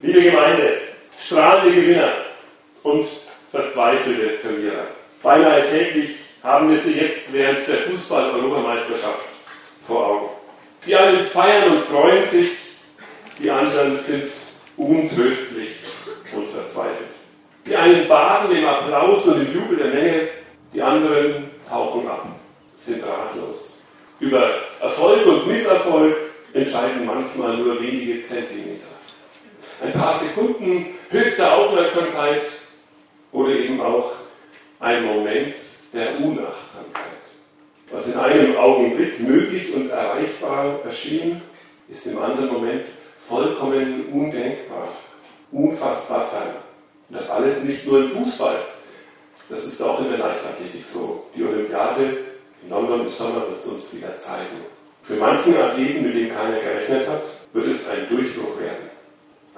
Liebe Gemeinde, strahlende Gewinner und verzweifelte Verlierer. Beinahe täglich haben wir sie jetzt während der Fußball-Europameisterschaft vor Augen. Die einen feiern und freuen sich, die anderen sind untröstlich und verzweifelt. Die einen baden im Applaus und im Jubel der Menge, die anderen tauchen ab, sind ratlos. Über Erfolg und Misserfolg entscheiden manchmal nur wenige Zentimeter. Ein paar Sekunden höchster Aufmerksamkeit oder eben auch ein Moment der Unachtsamkeit. Was in einem Augenblick möglich und erreichbar erschien, ist im anderen Moment vollkommen undenkbar, unfassbar fern. Und das alles nicht nur im Fußball. Das ist auch in der Leichtathletik so. Die Olympiade in London im Sommer wird es uns wieder zeigen. Für manchen Athleten, mit dem keiner gerechnet hat, wird es ein Durchbruch werden.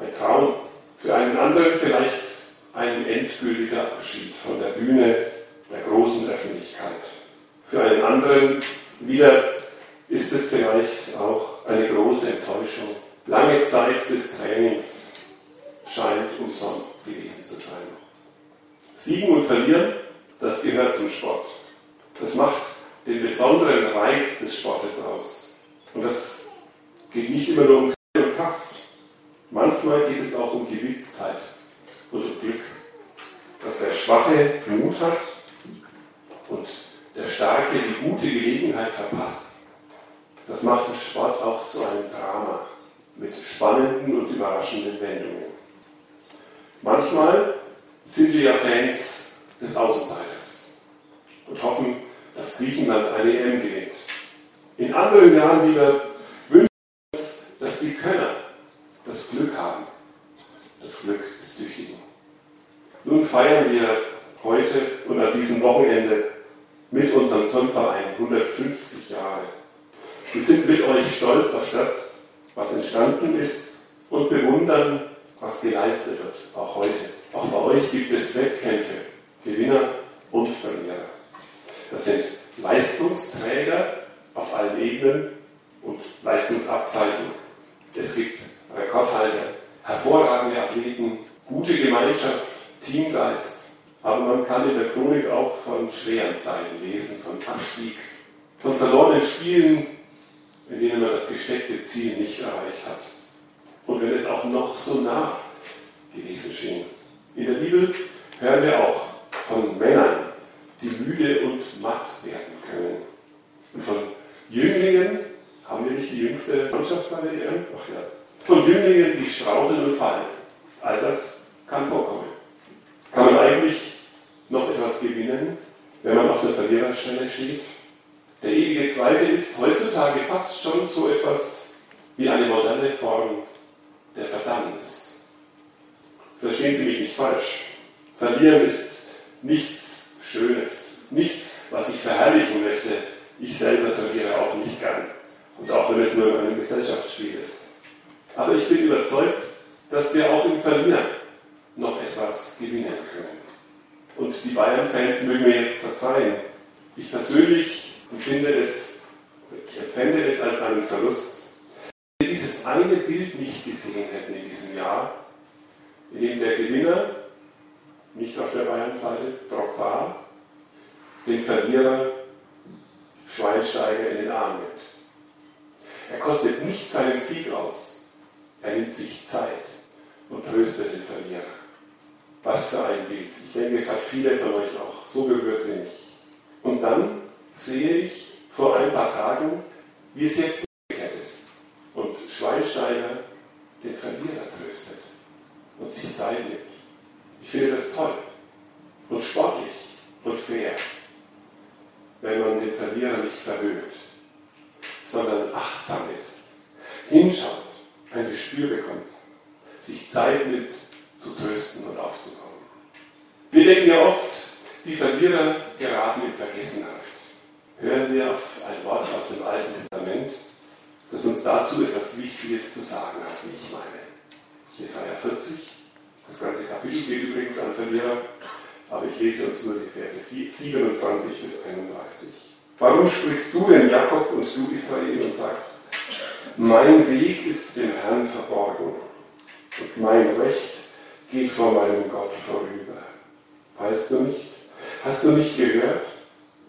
Ein Traum. Für einen anderen vielleicht ein endgültiger Abschied von der Bühne der großen Öffentlichkeit. Für einen anderen wieder ist es vielleicht auch eine große Enttäuschung. Lange Zeit des Trainings scheint umsonst gewesen zu sein. Siegen und verlieren, das gehört zum Sport. Das macht den besonderen Reiz des Sportes aus. Und das geht nicht immer nur um Kraft. Manchmal geht es auch um Gewitzkeit und um Glück. Dass der Schwache Mut hat und der Starke die gute Gelegenheit verpasst, das macht den Sport auch zu einem Drama mit spannenden und überraschenden Wendungen. Manchmal sind wir ja Fans des Außenseiters und hoffen, dass Griechenland eine EM gewinnt. In anderen Jahren wieder wünschen wir uns, dass die Könner das Glück haben, das Glück des Tüchtigen. Nun feiern wir heute und an diesem Wochenende mit unserem Turnverein 150 Jahre. Wir sind mit euch stolz auf das, was entstanden ist und bewundern, was geleistet wird, auch heute. Auch bei euch gibt es Wettkämpfe, Gewinner und Verlierer. Das sind Leistungsträger auf allen Ebenen und Leistungsabzeichen. Es gibt Rekordhalter, hervorragende Athleten, gute Gemeinschaft, Teamgeist. Aber man kann in der Chronik auch von schweren Zeiten lesen, von Abstieg, von verlorenen Spielen, in denen man das gesteckte Ziel nicht erreicht hat. Und wenn es auch noch so nah gewesen schien. In der Bibel hören wir auch von Männern, die müde und matt werden können. Und von Jünglingen, haben wir nicht die jüngste Mannschaft bei der EM? Ach ja. Von Jünglingen, die straucheln und fallen. All das kann vorkommen. Kann man eigentlich noch etwas gewinnen, wenn man auf der Verliererstelle steht? Der ewige Zweite ist heutzutage fast schon so etwas wie eine moderne Form der Verdammnis. Verstehen Sie mich nicht falsch. Verlieren ist nichts Schönes, nichts, was ich verherrlichen möchte. Ich selber verliere auch nicht gern. Und auch wenn es nur in einem Gesellschaftsspiel ist. Aber ich bin überzeugt, dass wir auch im Verlieren noch etwas gewinnen können. Und die Bayern-Fans mögen mir jetzt verzeihen. Ich persönlich empfinde es, ich empfände es als einen Verlust, wenn wir dieses eine Bild nicht gesehen hätten in diesem Jahr, in dem der Gewinner, nicht auf der Bayern-Seite, Drogba, den Verlierer Schweinsteiger in den Arm nimmt. Er kostet nicht seinen Sieg aus. Er nimmt sich Zeit und tröstet den Verlierer. Was für ein Bild. Ich denke, es hat viele von euch auch so berührt wie mich. Und dann sehe ich vor ein paar Tagen, wie es jetzt umgekehrt ist. Und Schweinsteiger den Verlierer tröstet und sich Zeit nimmt. Ich finde das toll und sportlich und fair, wenn man den Verlierer nicht verwöhnt, sondern achtsam ist, hinschaut, Gespür bekommt, sich Zeit nimmt, zu trösten und aufzukommen. Wir denken ja oft, die Verlierer geraten in Vergessenheit. Hören wir auf ein Wort aus dem Alten Testament, das uns dazu etwas Wichtiges zu sagen hat, wie ich meine. Jesaja 40, das ganze Kapitel geht übrigens an Verlierer, aber ich lese uns nur die Verse 27 bis 31. Warum sprichst du denn Jakob und du Israel und sagst, mein Weg ist dem Herrn verborgen? und mein Recht geht vor meinem Gott vorüber. Weißt du nicht? Hast du nicht gehört?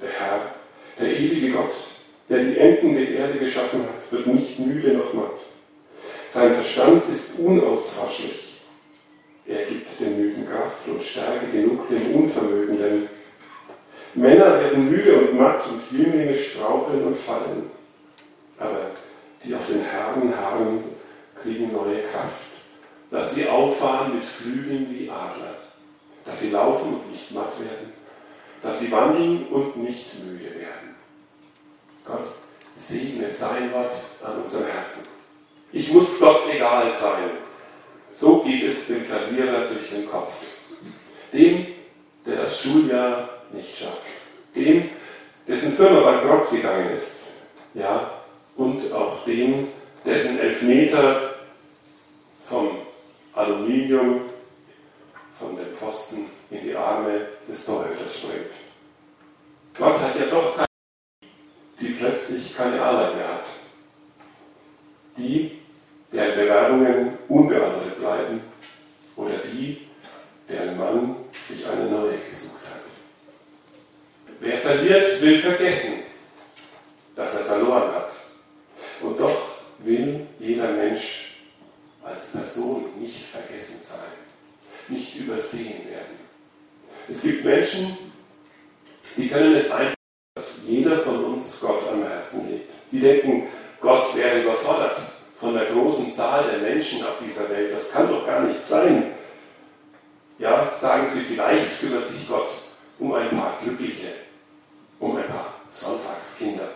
Der Herr, der ewige Gott, der die Enden der Erde geschaffen hat, wird nicht müde noch matt. Sein Verstand ist unausforschlich. Er gibt den Müden Kraft und Stärke genug dem Unvermögenden. Männer werden müde und matt und Jünglinge straucheln und fallen. Aber die auf den Herrn harren, kriegen neue Kraft, dass sie auffahren mit Flügeln wie Adler, dass sie laufen und nicht matt werden, dass sie wandeln und nicht müde werden. Gott segne sein Wort an unserem Herzen. Ich muss Gott egal sein. So geht es dem Verlierer durch den Kopf. Dem, der das Schuljahr nicht schafft. Dem, dessen Firma bankrott gegangen ist. Ja, und auch dem, dessen Elfmeter vom Aluminium, von dem Pfosten in die Arme des Torhüters springt. Gott hat ja doch keine, die plötzlich keine Arbeit mehr hat. Die, deren Bewerbungen unbeantwortet bleiben oder die, deren Mann sich eine neue gesucht hat. Wer verliert, will vergessen, dass er verloren hat. Will jeder Mensch als Person nicht vergessen sein, nicht übersehen werden. Es gibt Menschen, die können es einfach, dass jeder von uns Gott am Herzen legt. Die denken, Gott wäre überfordert von der großen Zahl der Menschen auf dieser Welt. Das kann doch gar nicht sein. Ja, sagen Sie, vielleicht kümmert sich Gott um ein paar Glückliche, um ein paar Sonntagskinder.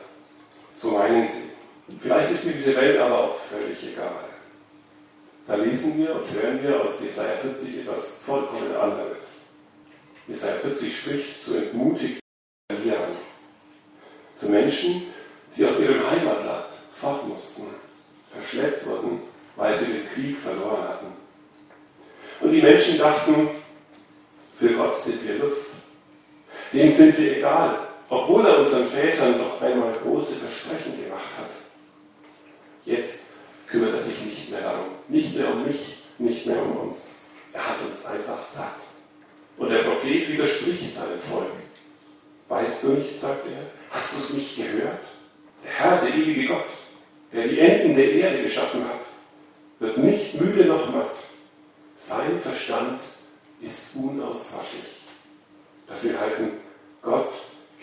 So meinen Sie. Vielleicht ist mir diese Welt aber auch völlig egal. Da lesen wir und hören wir aus Jesaja 40 etwas vollkommen anderes. Jesaja 40 spricht zu entmutigten Verlierern, zu Menschen, die aus ihrem Heimatland fort mussten, verschleppt wurden, weil sie den Krieg verloren hatten. Und die Menschen dachten, für Gott sind wir Luft. Dem sind wir egal, obwohl er unseren Vätern doch einmal große Versprechen gemacht hat. Jetzt kümmert er sich nicht mehr darum, nicht mehr um mich, nicht mehr um uns. Er hat uns einfach satt. Und der Prophet widerspricht seinem Volk. Weißt du nicht, sagt er, hast du es nicht gehört? Der Herr, der ewige Gott, der die Enden der Erde geschaffen hat, wird nicht müde noch matt. Sein Verstand ist unauswaschlich. Das will heißen, Gott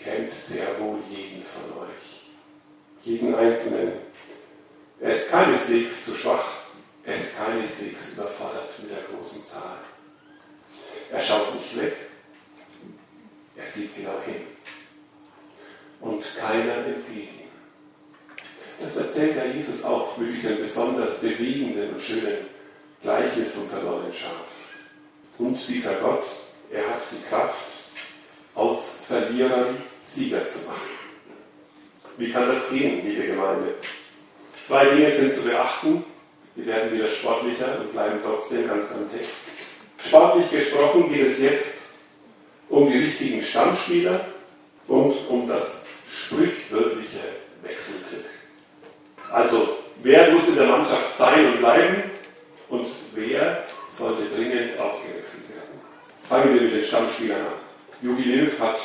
kennt sehr wohl jeden von euch. Jeden Einzelnen. Er ist keineswegs zu schwach. Er ist keineswegs überfordert mit der großen Zahl. Er schaut nicht weg. Er sieht genau hin. Und keiner entgeht ihm. Das erzählt ja Jesus auch mit diesem besonders bewegenden und schönen Gleichnis vom verlorenen Schaf. Und dieser Gott, er hat die Kraft, aus Verlierern Sieger zu machen. Wie kann das gehen, liebe Gemeinde? Zwei Dinge sind zu beachten. Wir werden wieder sportlicher und bleiben trotzdem ganz am Text. Sportlich gesprochen geht es jetzt um die richtigen Stammspieler und um das sprichwörtliche Wechselglück. Also, wer muss in der Mannschaft sein und bleiben und wer sollte dringend ausgewechselt werden? Fangen wir mit den Stammspielern an. Jogi Löw hat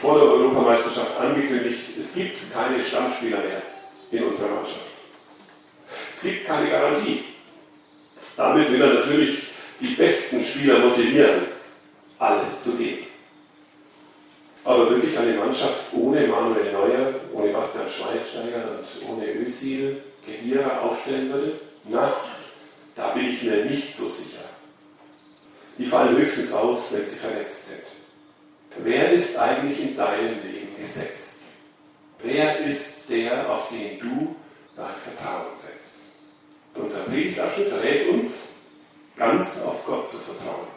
vor der Europameisterschaft angekündigt, es gibt keine Stammspieler mehr in unserer Mannschaft. Es gibt keine Garantie. Damit will er natürlich die besten Spieler motivieren, alles zu geben. Aber wirklich eine Mannschaft ohne Manuel Neuer, ohne Bastian Schweinsteiger und ohne Özil, Kedira aufstellen würde? Na, da bin ich mir nicht so sicher. Die fallen höchstens aus, wenn sie verletzt sind. Wer ist eigentlich in deinem Leben gesetzt? Wer ist der, auf den du dein Vertrauen setzt? Unser Predigtabschnitt rät uns, ganz auf Gott zu vertrauen.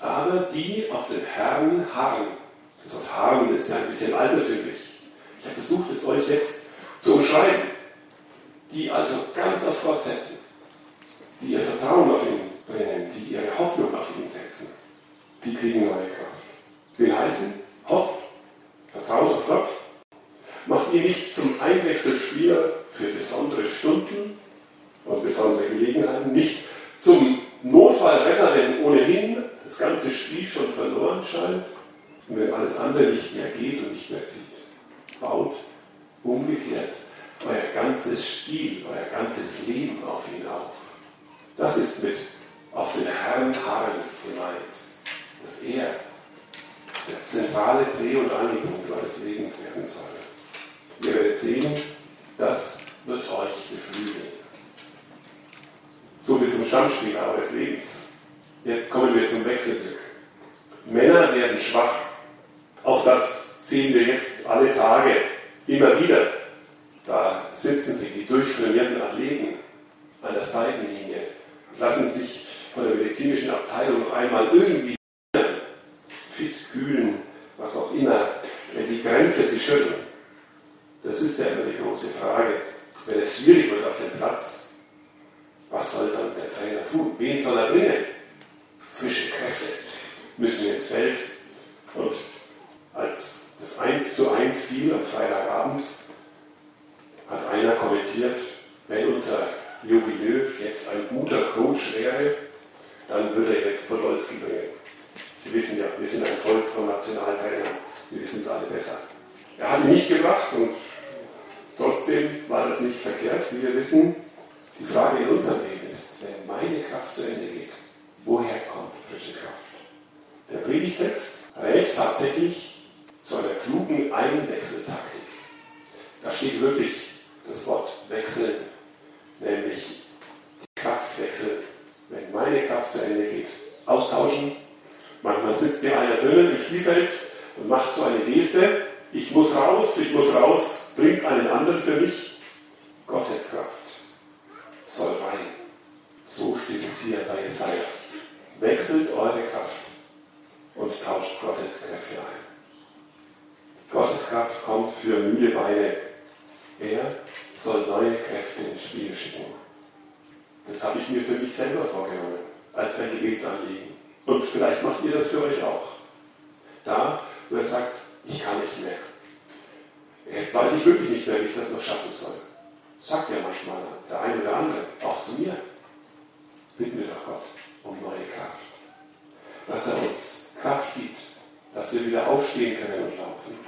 Aber die auf den Herrn harren, das Wort harren ist ja ein bisschen altertümlich. Ich habe versucht, es euch jetzt zu umschreiben. Die also ganz auf Gott setzen, die ihr Vertrauen auf ihn bringen, die ihre Hoffnung auf ihn setzen, die kriegen neue Kraft. Will heißen, hofft, vertraut auf Gott, macht ihr nicht zum Einwechselspieler für besondere Stunden, und besondere Gelegenheiten, nicht zum Wetter, wenn ohnehin das ganze Spiel schon verloren scheint und wenn alles andere nicht mehr geht und nicht mehr zieht. Baut umgekehrt euer ganzes Spiel, euer ganzes Leben auf ihn auf. Das ist mit auf den Herrn harren gemeint, dass er der zentrale Dreh- und Angelpunkt eures Lebens werden soll. Ihr werdet sehen, das wird euch beflügeln. So viel zum Stammspieler eures Lebens. Jetzt kommen wir zum Wechselglück. Männer werden schwach. Auch das sehen wir jetzt alle Tage immer wieder. Da sitzen sie, die durchtrainierten Athleten, an der Seitenlinie, lassen sich von der medizinischen Abteilung noch einmal irgendwie fit kühlen, was auch immer, wenn die Krämpfe sie schütteln. Das ist ja immer die große Frage. Wenn es schwierig wird auf dem Platz, was soll dann der Trainer tun? Wen soll er bringen? Frische Kräfte müssen ins Feld. Und als das 1 zu 1 fiel am Freitagabend, hat einer kommentiert, wenn unser Jogi Löw jetzt ein guter Coach wäre, dann würde er jetzt Podolski bringen. Sie wissen ja, wir sind ein Volk von Nationaltrainern, wir wissen es alle besser. Er hat ihn nicht gebracht und trotzdem war das nicht verkehrt, wie wir wissen. Die Frage in unserem Leben ist, wenn meine Kraft zu Ende geht, woher kommt frische Kraft? Der Predigtext rät tatsächlich zu einer klugen Einwechseltaktik. Da steht wirklich das Wort wechseln, nämlich Kraftwechsel. Wenn meine Kraft zu Ende geht, austauschen. Manchmal sitzt ja einer drinnen im Spielfeld und macht so eine Geste. Ich muss raus, ich muss raus, bringt einen anderen für mich. Gottes Kraft soll rein. So steht es hier bei Jesaja. Wechselt eure Kraft und tauscht Gottes Kräfte ein. Gottes Kraft kommt für müde Beine. Er soll neue Kräfte ins Spiel schicken. Das habe ich mir für mich selber vorgenommen, als ein Gebetsanliegen. Und vielleicht macht ihr das für euch auch. Da, wo er sagt, ich kann nicht mehr. Jetzt weiß ich wirklich nicht mehr, wie ich das noch schaffen soll. Sagt ja manchmal der eine oder andere, auch zu mir. Bitten wir doch Gott um neue Kraft. Dass er uns Kraft gibt, dass wir wieder aufstehen können und laufen.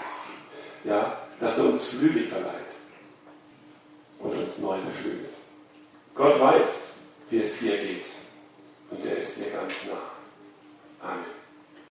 Ja, dass er uns Flügel verleiht und uns neu beflügelt. Gott weiß, wie es dir geht und er ist dir ganz nah. Amen.